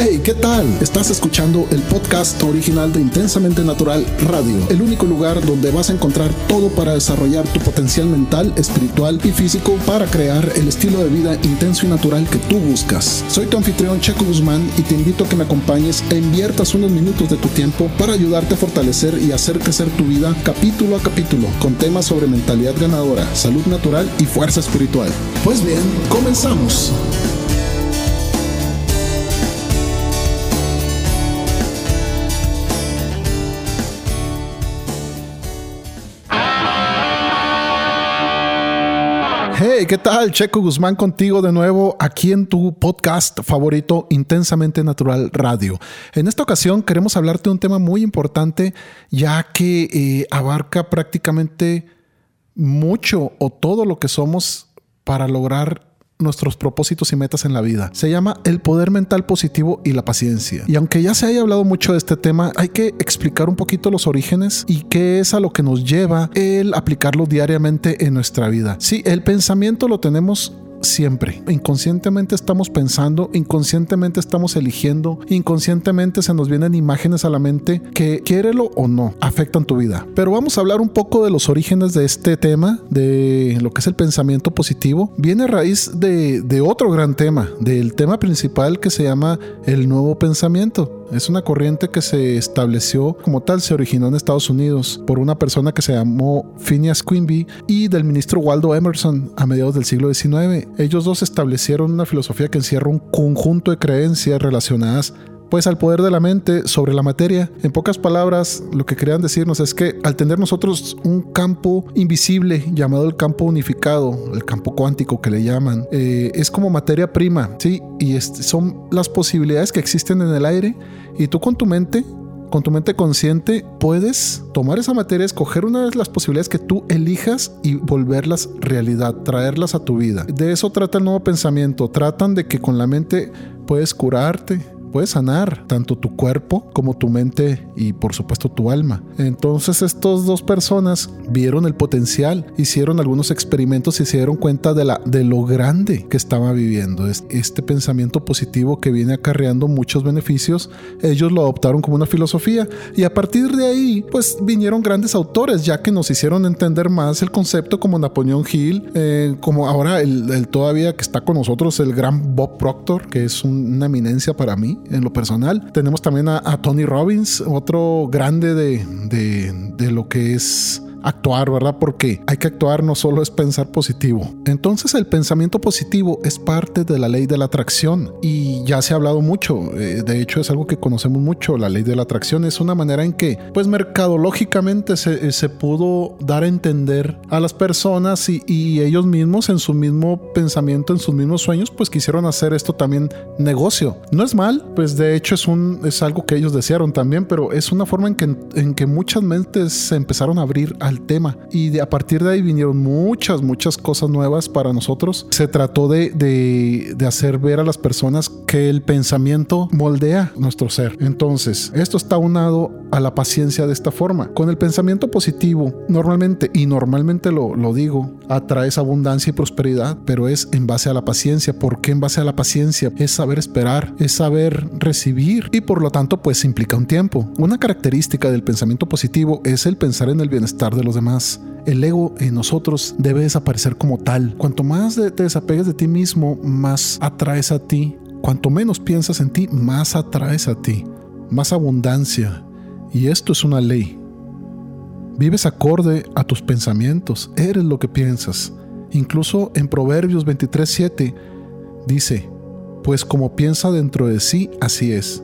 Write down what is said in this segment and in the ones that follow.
Hey, ¿qué tal? Estás escuchando el podcast original de Intensamente Natural Radio, el único lugar donde vas a encontrar todo para desarrollar tu potencial mental, espiritual y físico para crear el estilo de vida intenso y natural que tú buscas. Soy tu anfitrión Checo Guzmán y te invito a que me acompañes e inviertas unos minutos de tu tiempo para ayudarte a fortalecer y hacer crecer tu vida capítulo a capítulo con temas sobre mentalidad ganadora, salud natural y fuerza espiritual. Pues bien, comenzamos. Hey, ¿qué tal? Checo Guzmán contigo de nuevo aquí en tu podcast favorito Intensamente Natural Radio. En esta ocasión queremos hablarte de un tema muy importante ya que eh, abarca prácticamente mucho o todo lo que somos para lograr nuestros propósitos y metas en la vida. Se llama el poder mental positivo y la paciencia. Y aunque ya se haya hablado mucho de este tema, hay que explicar un poquito los orígenes y qué es a lo que nos lleva el aplicarlo diariamente en nuestra vida. Sí, el pensamiento lo tenemos siempre. Inconscientemente estamos pensando, inconscientemente estamos eligiendo, inconscientemente se nos vienen imágenes a la mente que, quiérelo o no, afectan tu vida. Pero vamos a hablar un poco de los orígenes de este tema, de lo que es el pensamiento positivo. Viene a raíz de, de otro gran tema, del tema principal que se llama el nuevo pensamiento. Es una corriente que se estableció como tal, se originó en Estados Unidos por una persona que se llamó Phineas Quimby y del ministro Waldo Emerson a mediados del siglo XIX. Ellos dos establecieron una filosofía que encierra un conjunto de creencias relacionadas pues al poder de la mente sobre la materia. En pocas palabras, lo que querían decirnos es que al tener nosotros un campo invisible llamado el campo unificado, el campo cuántico que le llaman, eh, es como materia prima, ¿sí? Y son las posibilidades que existen en el aire y tú con tu mente con tu mente consciente puedes tomar esa materia, escoger una de las posibilidades que tú elijas y volverlas realidad, traerlas a tu vida. De eso trata el nuevo pensamiento. Tratan de que con la mente puedes curarte, puedes sanar tanto tu cuerpo como tu mente y por supuesto tu alma. Entonces estas dos personas vieron el potencial, hicieron algunos experimentos y se dieron cuenta de, la, de lo grande que estaba viviendo. Este pensamiento positivo que viene acarreando muchos beneficios, ellos lo adoptaron como una filosofía y a partir de ahí pues vinieron grandes autores ya que nos hicieron entender más el concepto como Napoleón Hill, eh, como ahora el, todavía que está con nosotros el gran Bob Proctor, que es una eminencia para mí en lo personal. Tenemos también a, Tony Robbins, otro grande de, de, de lo que es actuar, ¿verdad? Porque hay que actuar, no solo es pensar positivo. Entonces el pensamiento positivo es parte de la ley de la atracción y ya se ha hablado mucho, eh, de hecho es algo que conocemos mucho, la ley de la atracción es una manera en que pues mercadológicamente se, se pudo dar a entender a las personas y, ellos mismos en su mismo pensamiento, en sus mismos sueños, pues quisieron hacer esto también negocio. No es mal, pues de hecho es, un, es algo que ellos desearon también, pero es una forma en que, en que muchas mentes se empezaron a abrir al tema. Y de, a partir de ahí vinieron muchas, muchas cosas nuevas para nosotros. Se trató de, de, de hacer ver a las personas que el pensamiento moldea nuestro ser. Entonces, esto está unado a la paciencia de esta forma. Con el pensamiento positivo, normalmente, y normalmente lo, lo digo, atraes abundancia y prosperidad, pero es en base a la paciencia. ¿Por qué en base a la paciencia? Es saber esperar, es saber recibir y por lo tanto pues implica un tiempo. Una característica del pensamiento positivo es el pensar en el bienestar de los demás. El ego en nosotros debe desaparecer como tal. Cuanto más te desapegues de ti mismo, más atraes a ti. Cuanto menos piensas en ti, más atraes a ti. Más abundancia. Y esto es una ley. Vives acorde a tus pensamientos, eres lo que piensas. Incluso en Proverbios 23:7 dice, pues como piensa dentro de sí, así es.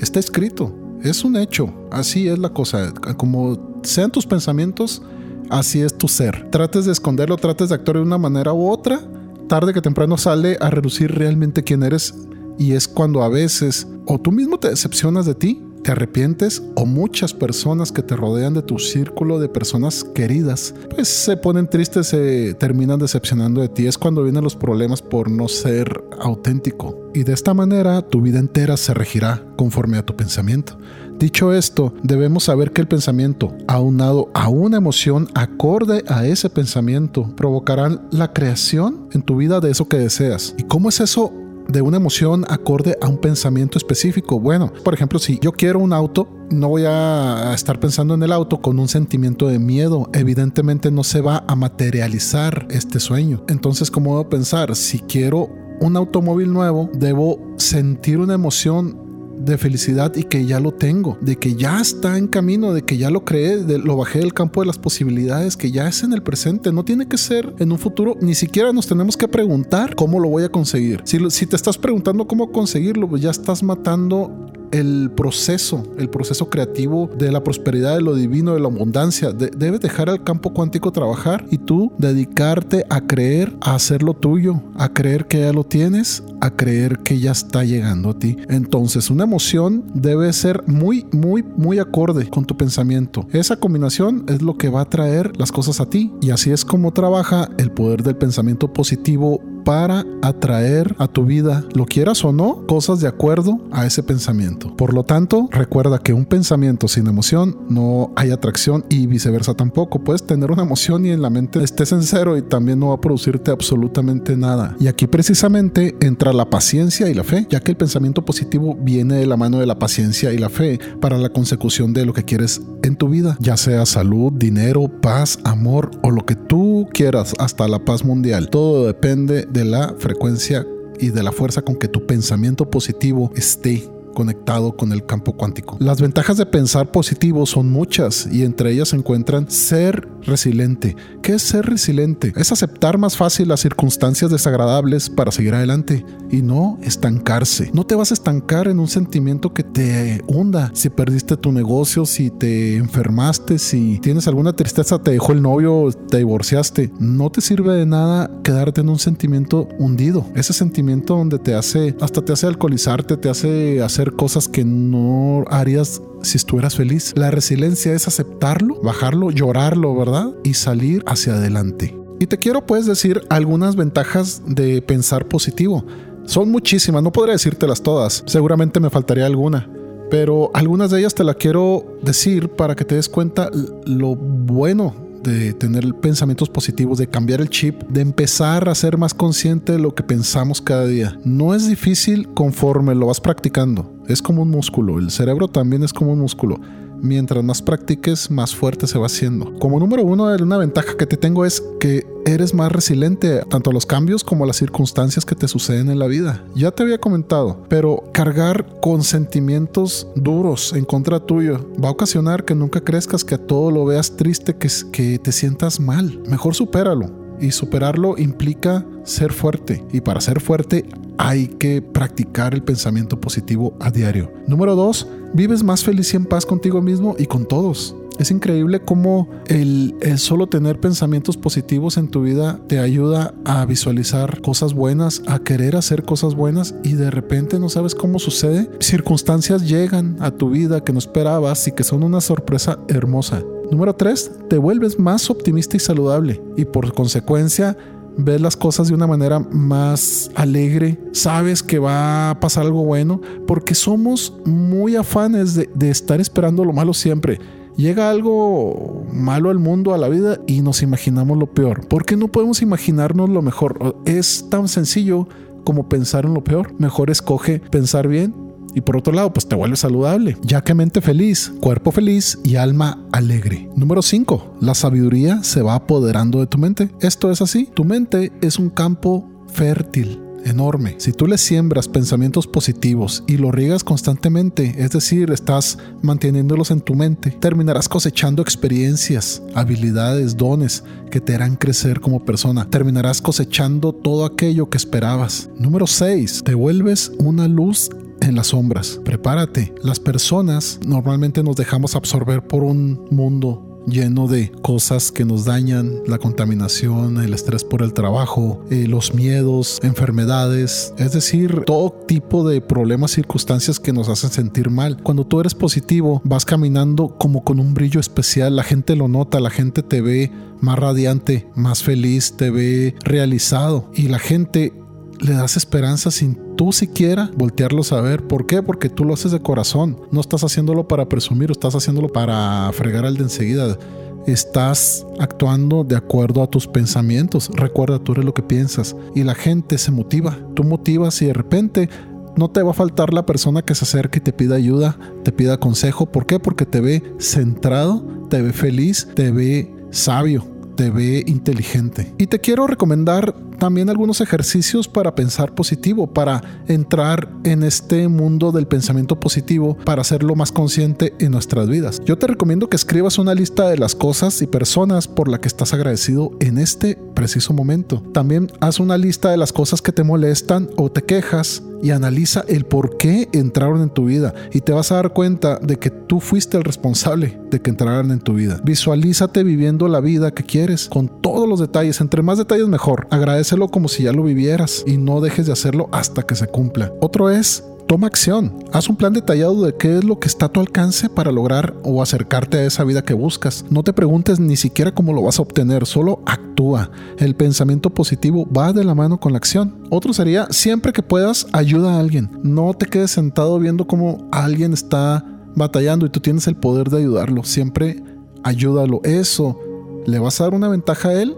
Está escrito, es un hecho, así es la cosa. Como sean tus pensamientos, así es tu ser. Trates de esconderlo, trates de actuar de una manera u otra, tarde que temprano sale a reducir realmente quién eres y es cuando a veces o tú mismo te decepcionas de ti, te arrepientes o muchas personas que te rodean de tu círculo de personas queridas, pues se ponen tristes, se terminan decepcionando de ti. Es cuando vienen los problemas por no ser auténtico. Y de esta manera tu vida entera se regirá conforme a tu pensamiento. Dicho esto, debemos saber que el pensamiento, aunado a una emoción acorde a ese pensamiento, provocarán la creación en tu vida de eso que deseas. ¿Y cómo es eso de una emoción acorde a un pensamiento específico. Bueno, por ejemplo, si yo quiero un auto, no voy a estar pensando en el auto con un sentimiento de miedo. Evidentemente no se va a materializar este sueño. Entonces, ¿cómo debo pensar? Si quiero un automóvil nuevo, debo sentir una emoción de felicidad y que ya lo tengo, de que ya está en camino, de que ya lo creé, de, lo bajé del campo de las posibilidades, que ya es en el presente, no tiene que ser en un futuro, ni siquiera nos tenemos que preguntar cómo lo voy a conseguir. Si, si te estás preguntando cómo conseguirlo, pues ya estás matando el proceso, el proceso creativo de la prosperidad, de lo divino, de la abundancia. debes dejar al campo cuántico trabajar y tú dedicarte a creer, a hacer lo tuyo, a creer que ya lo tienes, a creer que ya está llegando a ti. Entonces, una emoción debe ser muy, muy, muy acorde con tu pensamiento. Esa combinación es lo que va a traer las cosas a ti. Y así es como trabaja el poder del pensamiento positivo para atraer a tu vida, lo quieras o no, cosas de acuerdo a ese pensamiento. Por lo tanto, recuerda que un pensamiento sin emoción no hay atracción y viceversa tampoco. Puedes tener una emoción y en la mente estés en cero y también no va a producirte absolutamente nada. Y aquí precisamente entra la paciencia y la fe, ya que el pensamiento positivo viene de la mano de la paciencia y la fe para la consecución de lo que quieres en tu vida, ya sea salud, dinero, paz, amor o lo que tú quieras, hasta la paz mundial. Todo depende de la frecuencia y de la fuerza con que tu pensamiento positivo esté conectado con el campo cuántico. Las ventajas de pensar positivo son muchas y entre ellas se encuentran ser resiliente. ¿Qué es ser resiliente? Es aceptar más fácil las circunstancias desagradables para seguir adelante y no estancarse. No te vas a estancar en un sentimiento que te hunda. Si perdiste tu negocio, si te enfermaste, si tienes alguna tristeza, te dejó el novio, te divorciaste. No te sirve de nada quedarte en un sentimiento hundido. Ese sentimiento donde te hace, hasta te hace alcoholizarte, te hace hacer cosas que no harías si estuvieras feliz. La resiliencia es aceptarlo, bajarlo, llorarlo, ¿verdad? Y salir hacia adelante. Y te quiero pues decir algunas ventajas de pensar positivo. Son muchísimas, no podré decírtelas todas, seguramente me faltaría alguna, pero algunas de ellas te las quiero decir para que te des cuenta lo bueno de tener pensamientos positivos, de cambiar el chip, de empezar a ser más consciente de lo que pensamos cada día. No es difícil conforme lo vas practicando. Es como un músculo. El cerebro también es como un músculo mientras más practiques, más fuerte se va haciendo. Como número uno, una ventaja que te tengo es que eres más resiliente tanto a los cambios como a las circunstancias que te suceden en la vida. Ya te había comentado, pero cargar con sentimientos duros en contra tuyo va a ocasionar que nunca crezcas, que a todo lo veas triste, que, que te sientas mal. Mejor supéralo y superarlo implica ser fuerte y para ser fuerte hay que practicar el pensamiento positivo a diario. Número dos, vives más feliz y en paz contigo mismo y con todos. Es increíble cómo el, solo tener pensamientos positivos en tu vida te ayuda a visualizar cosas buenas, a querer hacer cosas buenas y de repente no sabes cómo sucede. Circunstancias llegan a tu vida que no esperabas y que son una sorpresa hermosa. Número 3, te vuelves más optimista y saludable y por consecuencia ves las cosas de una manera más alegre, sabes que va a pasar algo bueno, porque somos muy afanes de, estar esperando lo malo siempre. Llega algo malo al mundo, a la vida, y nos imaginamos lo peor. ¿Por qué no podemos imaginarnos lo mejor? Es tan sencillo como pensar en lo peor. Mejor escoge pensar bien y por otro lado, pues te vuelves saludable, ya que mente feliz, cuerpo feliz y alma alegre. Número 5. La sabiduría se va apoderando de tu mente. Esto es así. Tu mente es un campo fértil enorme. Si tú le siembras pensamientos positivos y lo riegas constantemente, es decir, estás manteniéndolos en tu mente, terminarás cosechando experiencias, habilidades, dones que te harán crecer como persona. Terminarás cosechando todo aquello que esperabas. Número 6. Te vuelves una luz en las sombras. Prepárate. Las personas normalmente nos dejamos absorber por un mundo lleno de cosas que nos dañan, la contaminación, el estrés por el trabajo, eh, los miedos, enfermedades, es decir, todo tipo de problemas, circunstancias que nos hacen sentir mal. Cuando tú eres positivo, vas caminando como con un brillo especial, la gente lo nota, la gente te ve más radiante, más feliz, te ve realizado y la gente le das esperanza sin tú siquiera voltearlos a ver. ¿Por qué? Porque tú lo haces de corazón. No estás haciéndolo para presumir, estás haciéndolo para fregar al de enseguida. estás actuando de acuerdo a tus pensamientos. Recuerda, tú eres lo que piensas. Y la gente se motiva. Tú motivas y de repente no te va a faltar la persona que se acerque y te pida ayuda, te pida consejo. ¿Por qué? Porque te ve centrado, te ve feliz, te ve sabio te ve inteligente. Y te quiero recomendar también algunos ejercicios para pensar positivo, para entrar en este mundo del pensamiento positivo, para hacerlo más consciente en nuestras vidas. Yo te recomiendo que escribas una lista de las cosas y personas por las que estás agradecido en este preciso momento. También haz una lista de las cosas que te molestan o te quejas y analiza el por qué entraron en tu vida y te vas a dar cuenta de que tú fuiste el responsable de que entraran en tu vida. Visualízate viviendo la vida que quieres con todos los detalles, entre más detalles mejor. Agradecelo como si ya lo vivieras y no dejes de hacerlo hasta que se cumpla. Otro es Toma acción, haz un plan detallado de qué es lo que está a tu alcance para lograr o acercarte a esa vida que buscas. No te preguntes ni siquiera cómo lo vas a obtener, solo actúa. El pensamiento positivo va de la mano con la acción. Otro sería, siempre que puedas, ayuda a alguien. No te quedes sentado viendo cómo alguien está batallando y tú tienes el poder de ayudarlo. Siempre ayúdalo. Eso le vas a dar una ventaja a él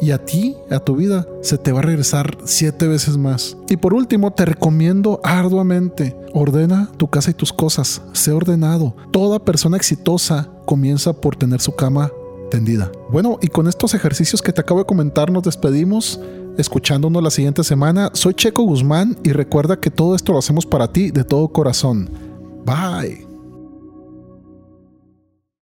y a ti, a tu vida, se te va a regresar siete veces más. Y por último, te recomiendo arduamente, ordena tu casa y tus cosas, sé ordenado. Toda persona exitosa comienza por tener su cama tendida. Bueno, y con estos ejercicios que te acabo de comentar, nos despedimos escuchándonos la siguiente semana. Soy Checo Guzmán y recuerda que todo esto lo hacemos para ti de todo corazón. Bye.